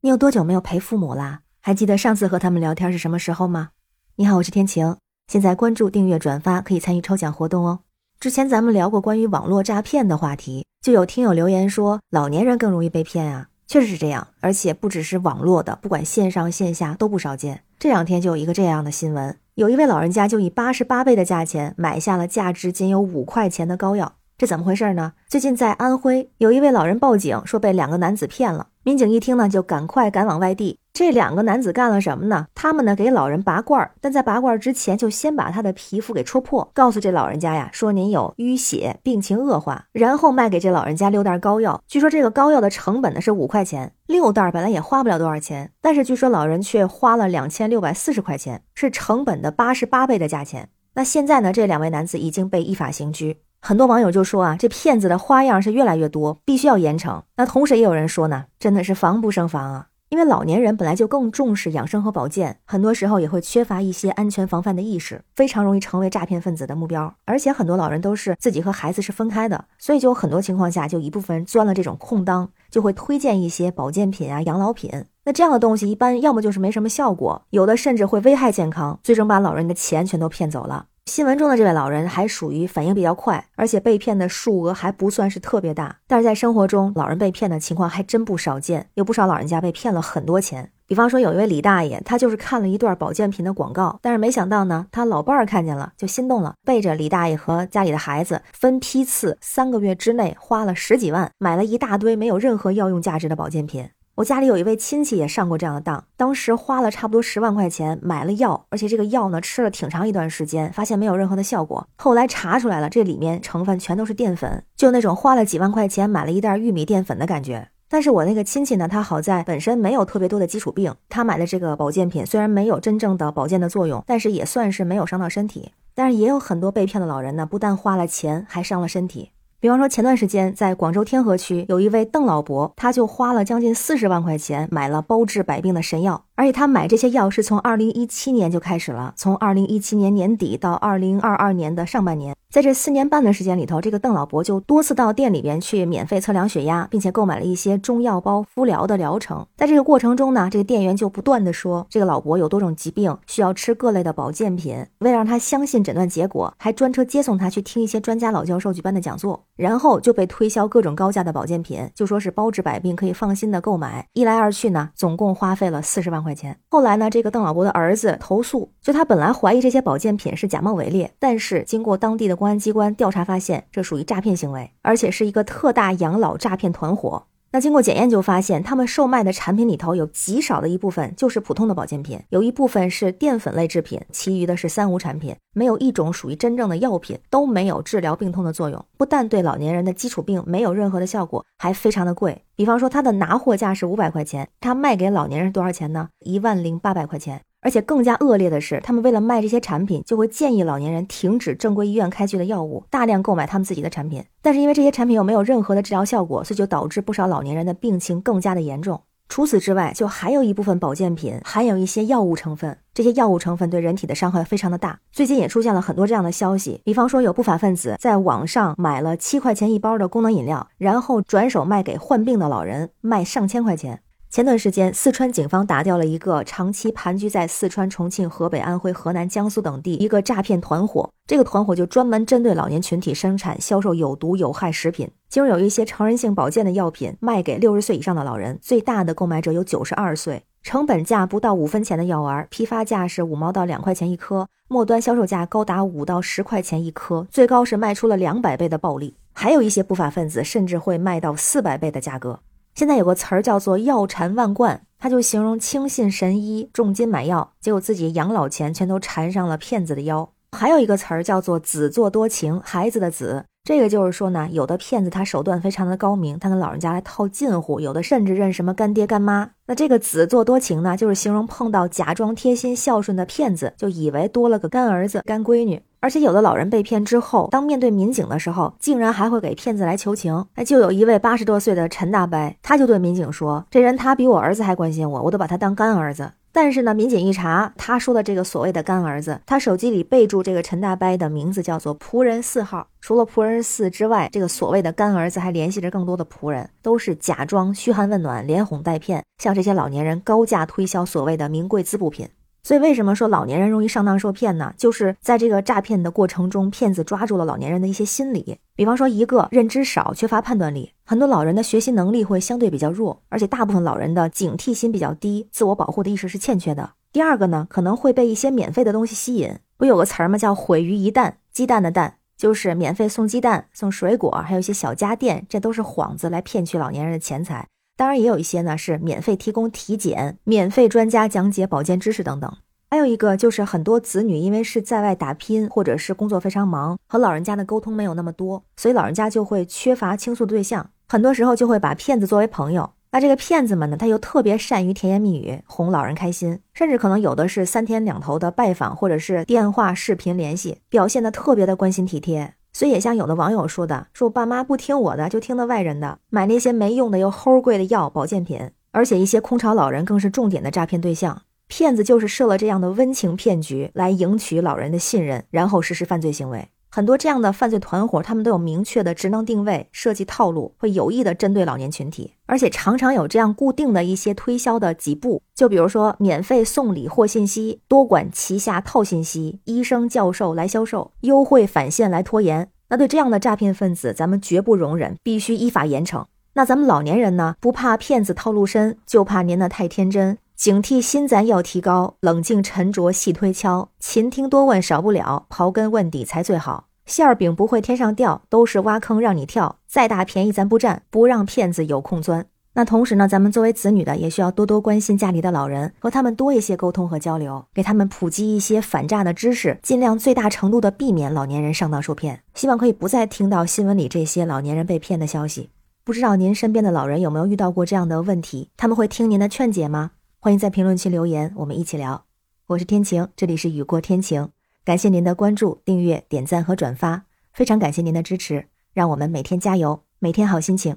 你有多久没有陪父母啦？还记得上次和他们聊天是什么时候吗？你好，我是天晴。现在关注、订阅、转发可以参与抽奖活动哦。之前咱们聊过关于网络诈骗的话题，就有听友留言说老年人更容易被骗啊，确实是这样，而且不只是网络的，不管线上线下都不少见。这两天就有一个这样的新闻，有一位老人家就以八十八倍的价钱买下了价值仅有五块钱的膏药。这怎么回事呢？最近在安徽，有一位老人报警说被两个男子骗了。民警一听呢，就赶快赶往外地。这两个男子干了什么呢？他们呢给老人拔罐，但在拔罐之前，就先把他的皮肤给戳破，告诉这老人家呀，说您有淤血，病情恶化，然后卖给这老人家六袋膏药。据说这个膏药的成本呢是五块钱，六袋本来也花不了多少钱，但是据说老人却花了两千六百四十块钱，是成本的八十八倍的价钱。那现在呢，这两位男子已经被依法刑拘。很多网友就说啊，这骗子的花样是越来越多，必须要严惩。那同时也有人说呢，真的是防不胜防啊。因为老年人本来就更重视养生和保健，很多时候也会缺乏一些安全防范的意识，非常容易成为诈骗分子的目标。而且很多老人都是自己和孩子是分开的，所以就有很多情况下，就一部分人钻了这种空当，就会推荐一些保健品啊、养老品。那这样的东西一般要么就是没什么效果，有的甚至会危害健康，最终把老人的钱全都骗走了。新闻中的这位老人还属于反应比较快，而且被骗的数额还不算是特别大。但是在生活中，老人被骗的情况还真不少见，有不少老人家被骗了很多钱。比方说，有一位李大爷，他就是看了一段保健品的广告，但是没想到呢，他老伴儿看见了就心动了，背着李大爷和家里的孩子，分批次三个月之内花了十几万，买了一大堆没有任何药用价值的保健品。我家里有一位亲戚也上过这样的当，当时花了差不多十万块钱买了药，而且这个药呢吃了挺长一段时间，发现没有任何的效果。后来查出来了，这里面成分全都是淀粉，就那种花了几万块钱买了一袋玉米淀粉的感觉。但是我那个亲戚呢，他好在本身没有特别多的基础病，他买的这个保健品虽然没有真正的保健的作用，但是也算是没有伤到身体。但是也有很多被骗的老人呢，不但花了钱，还伤了身体。比方说，前段时间在广州天河区有一位邓老伯，他就花了将近四十万块钱买了包治百病的神药，而且他买这些药是从二零一七年就开始了，从二零一七年年底到二零二二年的上半年。在这四年半的时间里头，这个邓老伯就多次到店里边去免费测量血压，并且购买了一些中药包敷疗的疗程。在这个过程中呢，这个店员就不断的说，这个老伯有多种疾病，需要吃各类的保健品。为了让他相信诊断结果，还专车接送他去听一些专家老教授举办的讲座，然后就被推销各种高价的保健品，就说是包治百病，可以放心的购买。一来二去呢，总共花费了四十万块块钱。后来呢，这个邓老伯的儿子投诉，就他本来怀疑这些保健品是假冒伪劣，但是经过当地的公安机关调查发现，这属于诈骗行为，而且是一个特大养老诈骗团伙。那经过检验就发现，他们售卖的产品里头有极少的一部分就是普通的保健品，有一部分是淀粉类制品，其余的是三无产品，没有一种属于真正的药品，都没有治疗病痛的作用。不但对老年人的基础病没有任何的效果，还非常的贵。比方说，它的拿货价是五百块钱，它卖给老年人多少钱呢？一万零八百块钱。而且更加恶劣的是，他们为了卖这些产品，就会建议老年人停止正规医院开具的药物，大量购买他们自己的产品。但是因为这些产品又没有任何的治疗效果，所以就导致不少老年人的病情更加的严重。除此之外，就还有一部分保健品含有一些药物成分，这些药物成分对人体的伤害非常的大。最近也出现了很多这样的消息，比方说有不法分子在网上买了七块钱一包的功能饮料，然后转手卖给患病的老人，卖上千块钱。前段时间，四川警方打掉了一个长期盘踞在四川、重庆、河北、安徽、河南、江苏等地一个诈骗团伙。这个团伙就专门针对老年群体生产、销售有毒有害食品，其中有一些成人性保健的药品卖给六十岁以上的老人，最大的购买者有九十二岁，成本价不到五分钱的药丸，批发价是五毛到两块钱一颗，末端销售价高达五到十块钱一颗，最高是卖出了两百倍的暴利。还有一些不法分子甚至会卖到四百倍的价格。现在有个词儿叫做“药缠万贯”，他就形容轻信神医，重金买药，结果自己养老钱全都缠上了骗子的腰。还有一个词儿叫做“子作多情”，孩子的子，这个就是说呢，有的骗子他手段非常的高明，他跟老人家来套近乎，有的甚至认什么干爹干妈。那这个“子作多情”呢，就是形容碰到假装贴心孝顺的骗子，就以为多了个干儿子、干闺女。而且有的老人被骗之后，当面对民警的时候，竟然还会给骗子来求情。哎，就有一位八十多岁的陈大伯，他就对民警说：“这人他比我儿子还关心我，我都把他当干儿子。”但是呢，民警一查，他说的这个所谓的干儿子，他手机里备注这个陈大伯的名字叫做仆人四号。除了仆人四之外，这个所谓的干儿子还联系着更多的仆人，都是假装嘘寒问暖，连哄带骗，向这些老年人高价推销所谓的名贵滋补品。所以，为什么说老年人容易上当受骗呢？就是在这个诈骗的过程中，骗子抓住了老年人的一些心理。比方说，一个认知少、缺乏判断力，很多老人的学习能力会相对比较弱，而且大部分老人的警惕心比较低，自我保护的意识是欠缺的。第二个呢，可能会被一些免费的东西吸引。不有个词儿吗？叫“毁于一旦”，鸡蛋的蛋，就是免费送鸡蛋、送水果，还有一些小家电，这都是幌子来骗取老年人的钱财。当然，也有一些呢是免费提供体检、免费专家讲解保健知识等等。还有一个就是很多子女因为是在外打拼，或者是工作非常忙，和老人家的沟通没有那么多，所以老人家就会缺乏倾诉对象，很多时候就会把骗子作为朋友。那这个骗子们呢，他又特别善于甜言蜜语哄老人开心，甚至可能有的是三天两头的拜访，或者是电话、视频联系，表现的特别的关心体贴。所以也像有的网友说的，说我爸妈不听我的，就听那外人的，买那些没用的又齁贵的药保健品，而且一些空巢老人更是重点的诈骗对象。骗子就是设了这样的温情骗局来赢取老人的信任，然后实施犯罪行为。很多这样的犯罪团伙，他们都有明确的职能定位、设计套路，会有意的针对老年群体，而且常常有这样固定的一些推销的几步，就比如说免费送礼或信息、多管齐下套信息、医生教授来销售、优惠返现来拖延。那对这样的诈骗分子，咱们绝不容忍，必须依法严惩。那咱们老年人呢，不怕骗子套路深，就怕您那太天真。警惕心咱要提高，冷静沉着细推敲，勤听多问少不了，刨根问底才最好。馅儿饼不会天上掉，都是挖坑让你跳。再大便宜咱不占，不让骗子有空钻。那同时呢，咱们作为子女的，也需要多多关心家里的老人，和他们多一些沟通和交流，给他们普及一些反诈的知识，尽量最大程度的避免老年人上当受骗。希望可以不再听到新闻里这些老年人被骗的消息。不知道您身边的老人有没有遇到过这样的问题？他们会听您的劝解吗？欢迎在评论区留言，我们一起聊。我是天晴，这里是雨过天晴。感谢您的关注、订阅、点赞和转发，非常感谢您的支持，让我们每天加油，每天好心情。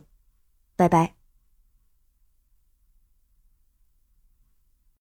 拜拜。